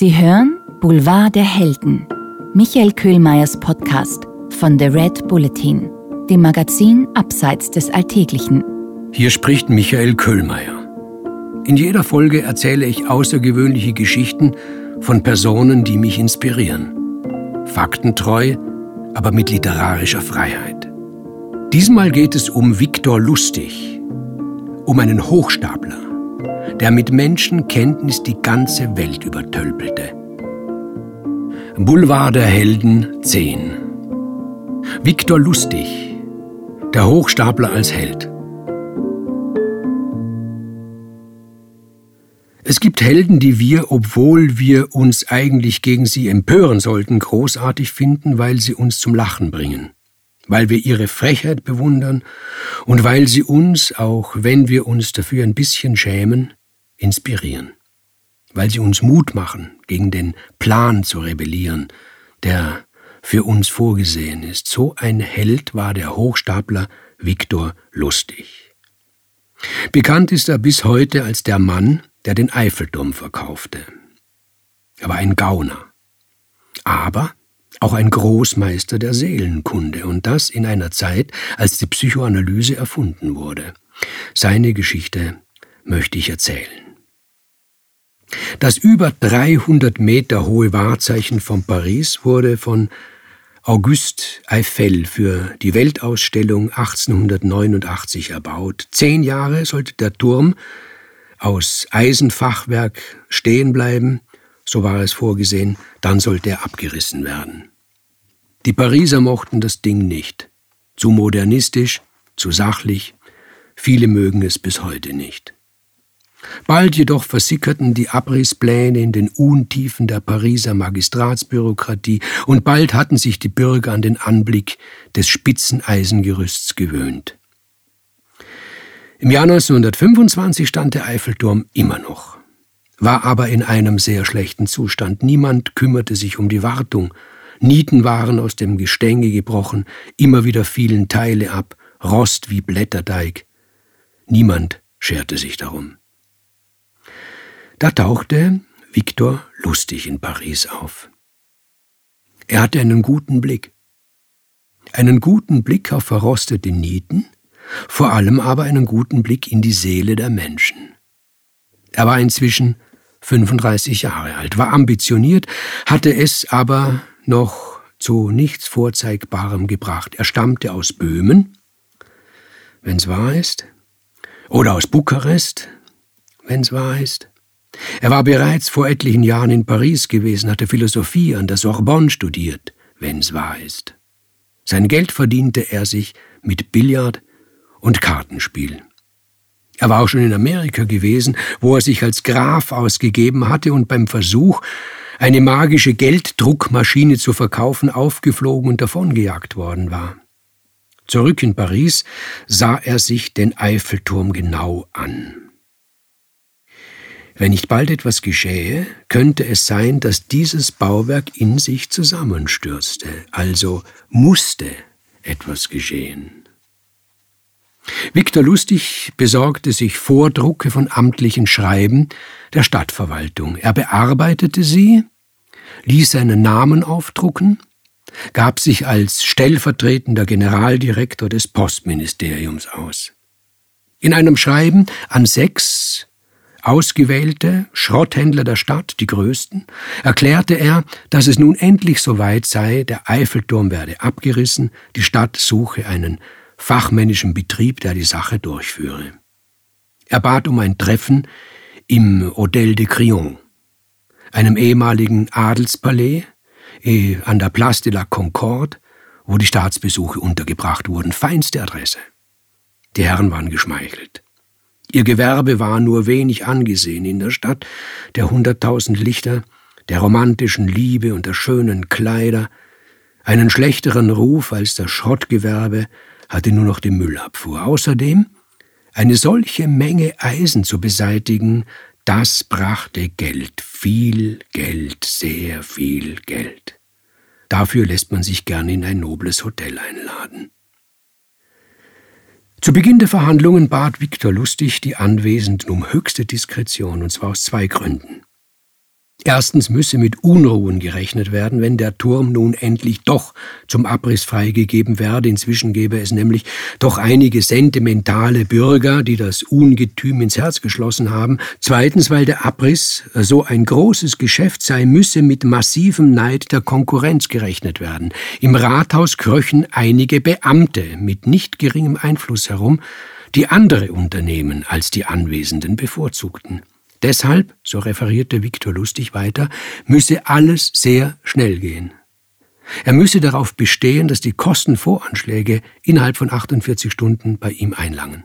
Sie hören Boulevard der Helden, Michael Köhlmeiers Podcast von The Red Bulletin, dem Magazin Abseits des Alltäglichen. Hier spricht Michael Köhlmeier. In jeder Folge erzähle ich außergewöhnliche Geschichten von Personen, die mich inspirieren. Faktentreu, aber mit literarischer Freiheit. Diesmal geht es um Viktor Lustig, um einen Hochstapler der mit Menschenkenntnis die ganze Welt übertölpelte. Boulevard der Helden 10 Viktor Lustig, der Hochstapler als Held. Es gibt Helden, die wir, obwohl wir uns eigentlich gegen sie empören sollten, großartig finden, weil sie uns zum Lachen bringen, weil wir ihre Frechheit bewundern und weil sie uns, auch wenn wir uns dafür ein bisschen schämen, inspirieren, weil sie uns Mut machen, gegen den Plan zu rebellieren, der für uns vorgesehen ist. So ein Held war der Hochstapler Viktor Lustig. Bekannt ist er bis heute als der Mann, der den Eiffelturm verkaufte. Er war ein Gauner, aber auch ein Großmeister der Seelenkunde und das in einer Zeit, als die Psychoanalyse erfunden wurde. Seine Geschichte möchte ich erzählen. Das über 300 Meter hohe Wahrzeichen von Paris wurde von Auguste Eiffel für die Weltausstellung 1889 erbaut. Zehn Jahre sollte der Turm aus Eisenfachwerk stehen bleiben, so war es vorgesehen, dann sollte er abgerissen werden. Die Pariser mochten das Ding nicht. Zu modernistisch, zu sachlich, viele mögen es bis heute nicht. Bald jedoch versickerten die Abrisspläne in den Untiefen der Pariser Magistratsbürokratie und bald hatten sich die Bürger an den Anblick des spitzen Eisengerüsts gewöhnt. Im Jahr 1925 stand der Eiffelturm immer noch, war aber in einem sehr schlechten Zustand. Niemand kümmerte sich um die Wartung. Nieten waren aus dem Gestänge gebrochen, immer wieder fielen Teile ab, Rost wie Blätterteig. Niemand scherte sich darum. Da tauchte Victor lustig in Paris auf. Er hatte einen guten Blick. Einen guten Blick auf verrostete Nieten, vor allem aber einen guten Blick in die Seele der Menschen. Er war inzwischen 35 Jahre alt, war ambitioniert, hatte es aber noch zu nichts Vorzeigbarem gebracht. Er stammte aus Böhmen, wenn's wahr ist, oder aus Bukarest, wenn's wahr ist, er war bereits vor etlichen Jahren in Paris gewesen, hatte Philosophie an der Sorbonne studiert, wenn's wahr ist. Sein Geld verdiente er sich mit Billard und Kartenspiel. Er war auch schon in Amerika gewesen, wo er sich als Graf ausgegeben hatte und beim Versuch, eine magische Gelddruckmaschine zu verkaufen, aufgeflogen und davongejagt worden war. Zurück in Paris sah er sich den Eiffelturm genau an. Wenn nicht bald etwas geschähe, könnte es sein, dass dieses Bauwerk in sich zusammenstürzte, also musste etwas geschehen. Viktor Lustig besorgte sich Vordrucke von amtlichen Schreiben der Stadtverwaltung. Er bearbeitete sie, ließ seinen Namen aufdrucken, gab sich als stellvertretender Generaldirektor des Postministeriums aus. In einem Schreiben an sechs Ausgewählte Schrotthändler der Stadt, die größten, erklärte er, dass es nun endlich soweit sei, der Eiffelturm werde abgerissen, die Stadt suche einen fachmännischen Betrieb, der die Sache durchführe. Er bat um ein Treffen im Hotel de Crillon, einem ehemaligen Adelspalais eh, an der Place de la Concorde, wo die Staatsbesuche untergebracht wurden, feinste Adresse. Die Herren waren geschmeichelt. Ihr Gewerbe war nur wenig angesehen in der Stadt, der hunderttausend Lichter, der romantischen Liebe und der schönen Kleider. Einen schlechteren Ruf als das Schrottgewerbe hatte nur noch die Müllabfuhr. Außerdem eine solche Menge Eisen zu beseitigen, das brachte Geld, viel Geld, sehr viel Geld. Dafür lässt man sich gern in ein nobles Hotel einladen. Zu Beginn der Verhandlungen bat Viktor Lustig die Anwesenden um höchste Diskretion, und zwar aus zwei Gründen. Erstens müsse mit Unruhen gerechnet werden, wenn der Turm nun endlich doch zum Abriss freigegeben werde. Inzwischen gäbe es nämlich doch einige sentimentale Bürger, die das Ungetüm ins Herz geschlossen haben. Zweitens, weil der Abriss so ein großes Geschäft sei, müsse mit massivem Neid der Konkurrenz gerechnet werden. Im Rathaus kröchen einige Beamte mit nicht geringem Einfluss herum, die andere Unternehmen als die Anwesenden bevorzugten. Deshalb, so referierte Viktor Lustig weiter, müsse alles sehr schnell gehen. Er müsse darauf bestehen, dass die Kostenvoranschläge innerhalb von 48 Stunden bei ihm einlangen.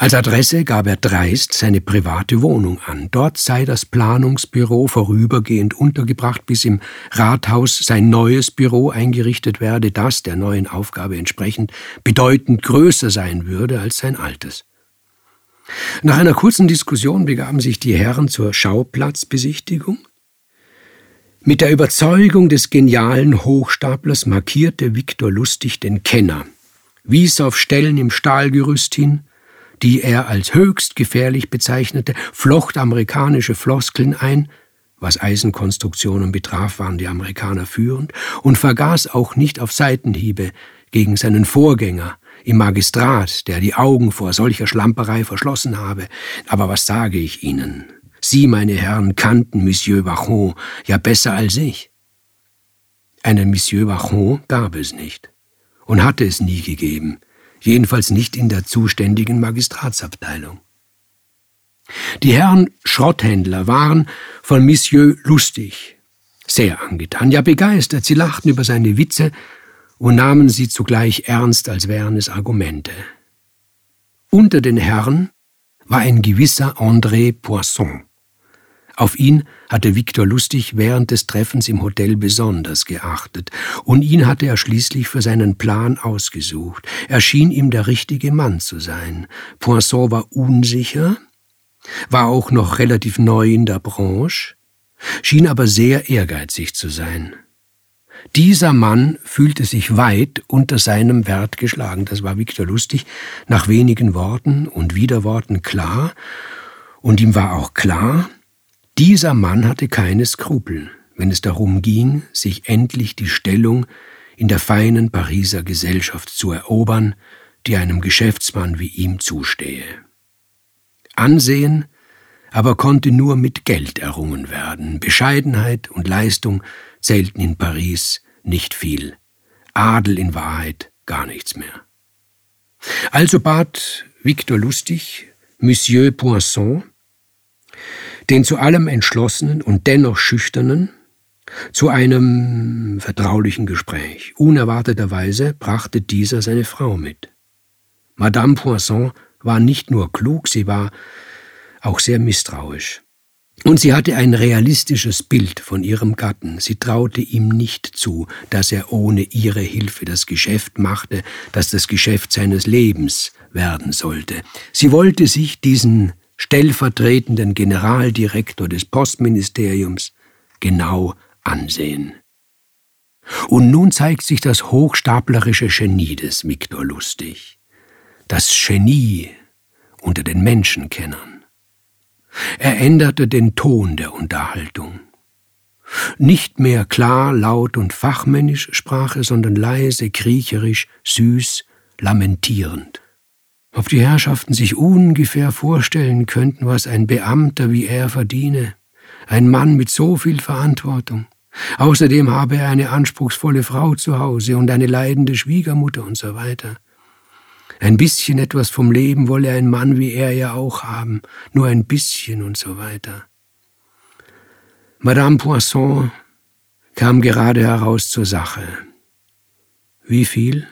Als Adresse gab er dreist seine private Wohnung an. Dort sei das Planungsbüro vorübergehend untergebracht, bis im Rathaus sein neues Büro eingerichtet werde, das der neuen Aufgabe entsprechend bedeutend größer sein würde als sein altes. Nach einer kurzen Diskussion begaben sich die Herren zur Schauplatzbesichtigung. Mit der Überzeugung des genialen Hochstaplers markierte Viktor Lustig den Kenner, wies auf Stellen im Stahlgerüst hin, die er als höchst gefährlich bezeichnete, flocht amerikanische Floskeln ein, was Eisenkonstruktionen betraf, waren die Amerikaner führend, und vergaß auch nicht auf Seitenhiebe gegen seinen Vorgänger, im Magistrat, der die Augen vor solcher Schlamperei verschlossen habe. Aber was sage ich Ihnen? Sie, meine Herren, kannten Monsieur Vachon ja besser als ich. Einen Monsieur Vachon gab es nicht und hatte es nie gegeben, jedenfalls nicht in der zuständigen Magistratsabteilung. Die Herren Schrotthändler waren von Monsieur lustig, sehr angetan, ja begeistert. Sie lachten über seine Witze und nahmen sie zugleich ernst, als wären es Argumente. Unter den Herren war ein gewisser André Poisson. Auf ihn hatte Victor Lustig während des Treffens im Hotel besonders geachtet, und ihn hatte er schließlich für seinen Plan ausgesucht. Er schien ihm der richtige Mann zu sein. Poisson war unsicher, war auch noch relativ neu in der Branche, schien aber sehr ehrgeizig zu sein. Dieser Mann fühlte sich weit unter seinem Wert geschlagen. Das war Viktor Lustig nach wenigen Worten und Widerworten klar. Und ihm war auch klar, dieser Mann hatte keine Skrupel, wenn es darum ging, sich endlich die Stellung in der feinen Pariser Gesellschaft zu erobern, die einem Geschäftsmann wie ihm zustehe. Ansehen aber konnte nur mit Geld errungen werden. Bescheidenheit und Leistung zählten in Paris nicht viel. Adel in Wahrheit gar nichts mehr. Also bat Victor Lustig Monsieur Poisson, den zu allem entschlossenen und dennoch schüchternen, zu einem vertraulichen Gespräch. Unerwarteterweise brachte dieser seine Frau mit. Madame Poisson war nicht nur klug, sie war auch sehr misstrauisch. Und sie hatte ein realistisches Bild von ihrem Gatten. Sie traute ihm nicht zu, dass er ohne ihre Hilfe das Geschäft machte, das das Geschäft seines Lebens werden sollte. Sie wollte sich diesen stellvertretenden Generaldirektor des Postministeriums genau ansehen. Und nun zeigt sich das hochstaplerische Genie des Viktor Lustig. Das Genie unter den Menschenkennern. Er änderte den Ton der Unterhaltung. Nicht mehr klar, laut und fachmännisch sprach er, sondern leise, kriecherisch, süß, lamentierend. Ob die Herrschaften sich ungefähr vorstellen könnten, was ein Beamter wie er verdiene, ein Mann mit so viel Verantwortung. Außerdem habe er eine anspruchsvolle Frau zu Hause und eine leidende Schwiegermutter und so weiter. Ein bisschen etwas vom Leben wolle ein Mann wie er ja auch haben, nur ein bisschen und so weiter. Madame Poisson kam gerade heraus zur Sache. Wie viel?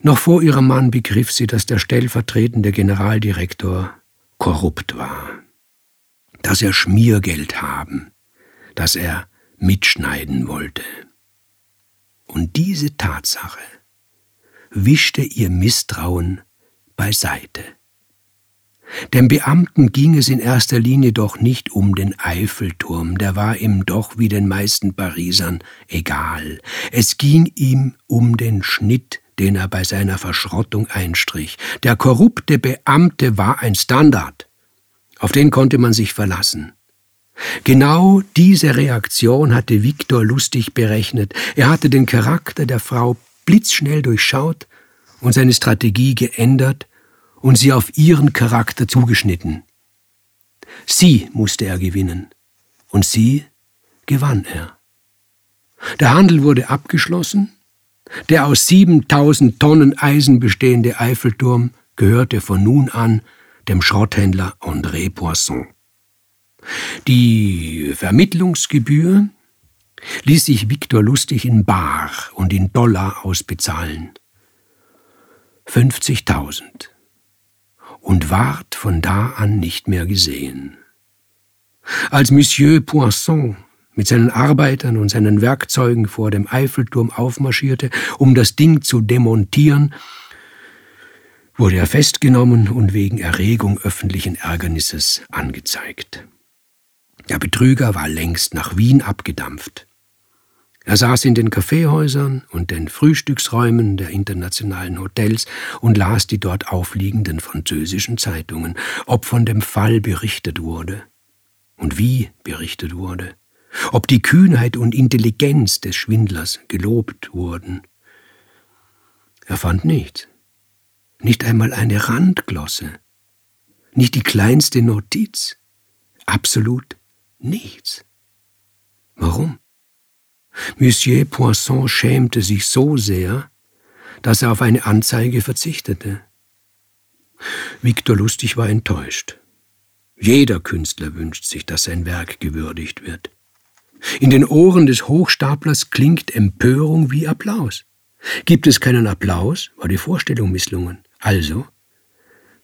Noch vor ihrem Mann begriff sie, dass der stellvertretende Generaldirektor korrupt war, dass er Schmiergeld haben, dass er mitschneiden wollte. Und diese Tatsache wischte ihr Misstrauen beiseite. Dem Beamten ging es in erster Linie doch nicht um den Eiffelturm, der war ihm doch wie den meisten Parisern egal. Es ging ihm um den Schnitt, den er bei seiner Verschrottung einstrich. Der korrupte Beamte war ein Standard. Auf den konnte man sich verlassen. Genau diese Reaktion hatte Viktor lustig berechnet. Er hatte den Charakter der Frau blitzschnell durchschaut und seine Strategie geändert und sie auf ihren Charakter zugeschnitten. Sie musste er gewinnen und sie gewann er. Der Handel wurde abgeschlossen. Der aus 7000 Tonnen Eisen bestehende Eiffelturm gehörte von nun an dem Schrotthändler André Poisson. Die Vermittlungsgebühr ließ sich Viktor Lustig in Bar und in Dollar ausbezahlen. 50.000 und ward von da an nicht mehr gesehen. Als Monsieur Poisson mit seinen Arbeitern und seinen Werkzeugen vor dem Eiffelturm aufmarschierte, um das Ding zu demontieren, wurde er festgenommen und wegen Erregung öffentlichen Ärgernisses angezeigt. Der Betrüger war längst nach Wien abgedampft. Er saß in den Kaffeehäusern und den Frühstücksräumen der internationalen Hotels und las die dort aufliegenden französischen Zeitungen, ob von dem Fall berichtet wurde und wie berichtet wurde, ob die Kühnheit und Intelligenz des Schwindlers gelobt wurden. Er fand nichts, nicht einmal eine Randglosse, nicht die kleinste Notiz, absolut nichts. Warum? Monsieur Poisson schämte sich so sehr, dass er auf eine Anzeige verzichtete. Victor Lustig war enttäuscht. Jeder Künstler wünscht sich, dass sein Werk gewürdigt wird. In den Ohren des Hochstaplers klingt Empörung wie Applaus. Gibt es keinen Applaus, war die Vorstellung misslungen. Also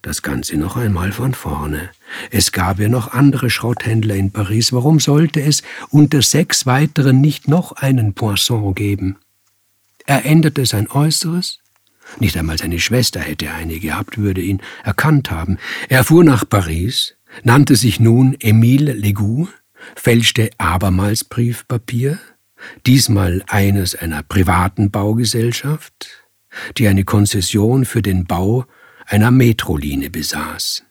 das Ganze noch einmal von vorne. Es gab ja noch andere Schrotthändler in Paris. Warum sollte es unter sechs weiteren nicht noch einen Poisson geben? Er änderte sein Äußeres. Nicht einmal seine Schwester hätte eine gehabt, würde ihn erkannt haben. Er fuhr nach Paris, nannte sich nun Emile Legoux, fälschte abermals Briefpapier, diesmal eines einer privaten Baugesellschaft, die eine Konzession für den Bau einer Metrolinie besaß.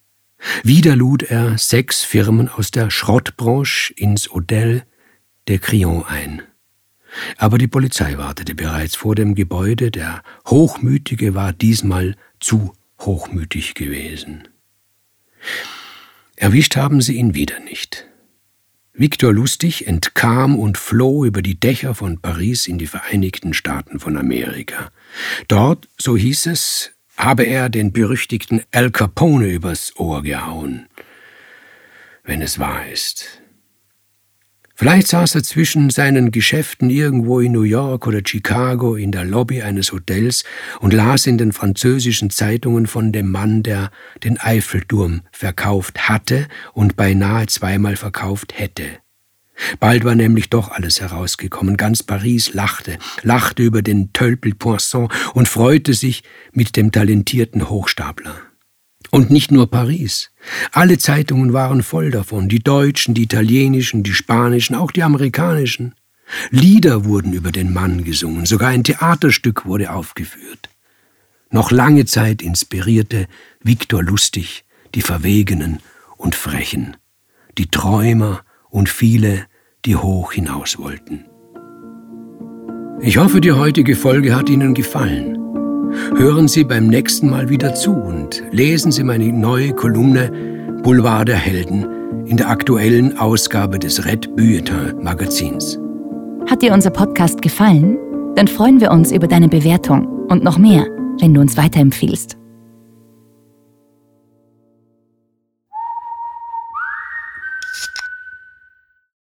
Wieder lud er sechs Firmen aus der Schrottbranche ins Hotel de Crillon ein. Aber die Polizei wartete bereits vor dem Gebäude, der Hochmütige war diesmal zu hochmütig gewesen. Erwischt haben sie ihn wieder nicht. Victor Lustig entkam und floh über die Dächer von Paris in die Vereinigten Staaten von Amerika. Dort, so hieß es, habe er den berüchtigten Al Capone übers Ohr gehauen, wenn es wahr ist. Vielleicht saß er zwischen seinen Geschäften irgendwo in New York oder Chicago in der Lobby eines Hotels und las in den französischen Zeitungen von dem Mann, der den Eiffelturm verkauft hatte und beinahe zweimal verkauft hätte. Bald war nämlich doch alles herausgekommen. Ganz Paris lachte, lachte über den Tölpel Poisson und freute sich mit dem talentierten Hochstapler. Und nicht nur Paris. Alle Zeitungen waren voll davon, die deutschen, die italienischen, die spanischen, auch die amerikanischen. Lieder wurden über den Mann gesungen, sogar ein Theaterstück wurde aufgeführt. Noch lange Zeit inspirierte Viktor Lustig die Verwegenen und Frechen, die Träumer und viele, die hoch hinaus wollten. Ich hoffe, die heutige Folge hat Ihnen gefallen. Hören Sie beim nächsten Mal wieder zu und lesen Sie meine neue Kolumne Boulevard der Helden in der aktuellen Ausgabe des Red Bulletin Magazins. Hat dir unser Podcast gefallen? Dann freuen wir uns über deine Bewertung und noch mehr, wenn du uns weiterempfiehlst.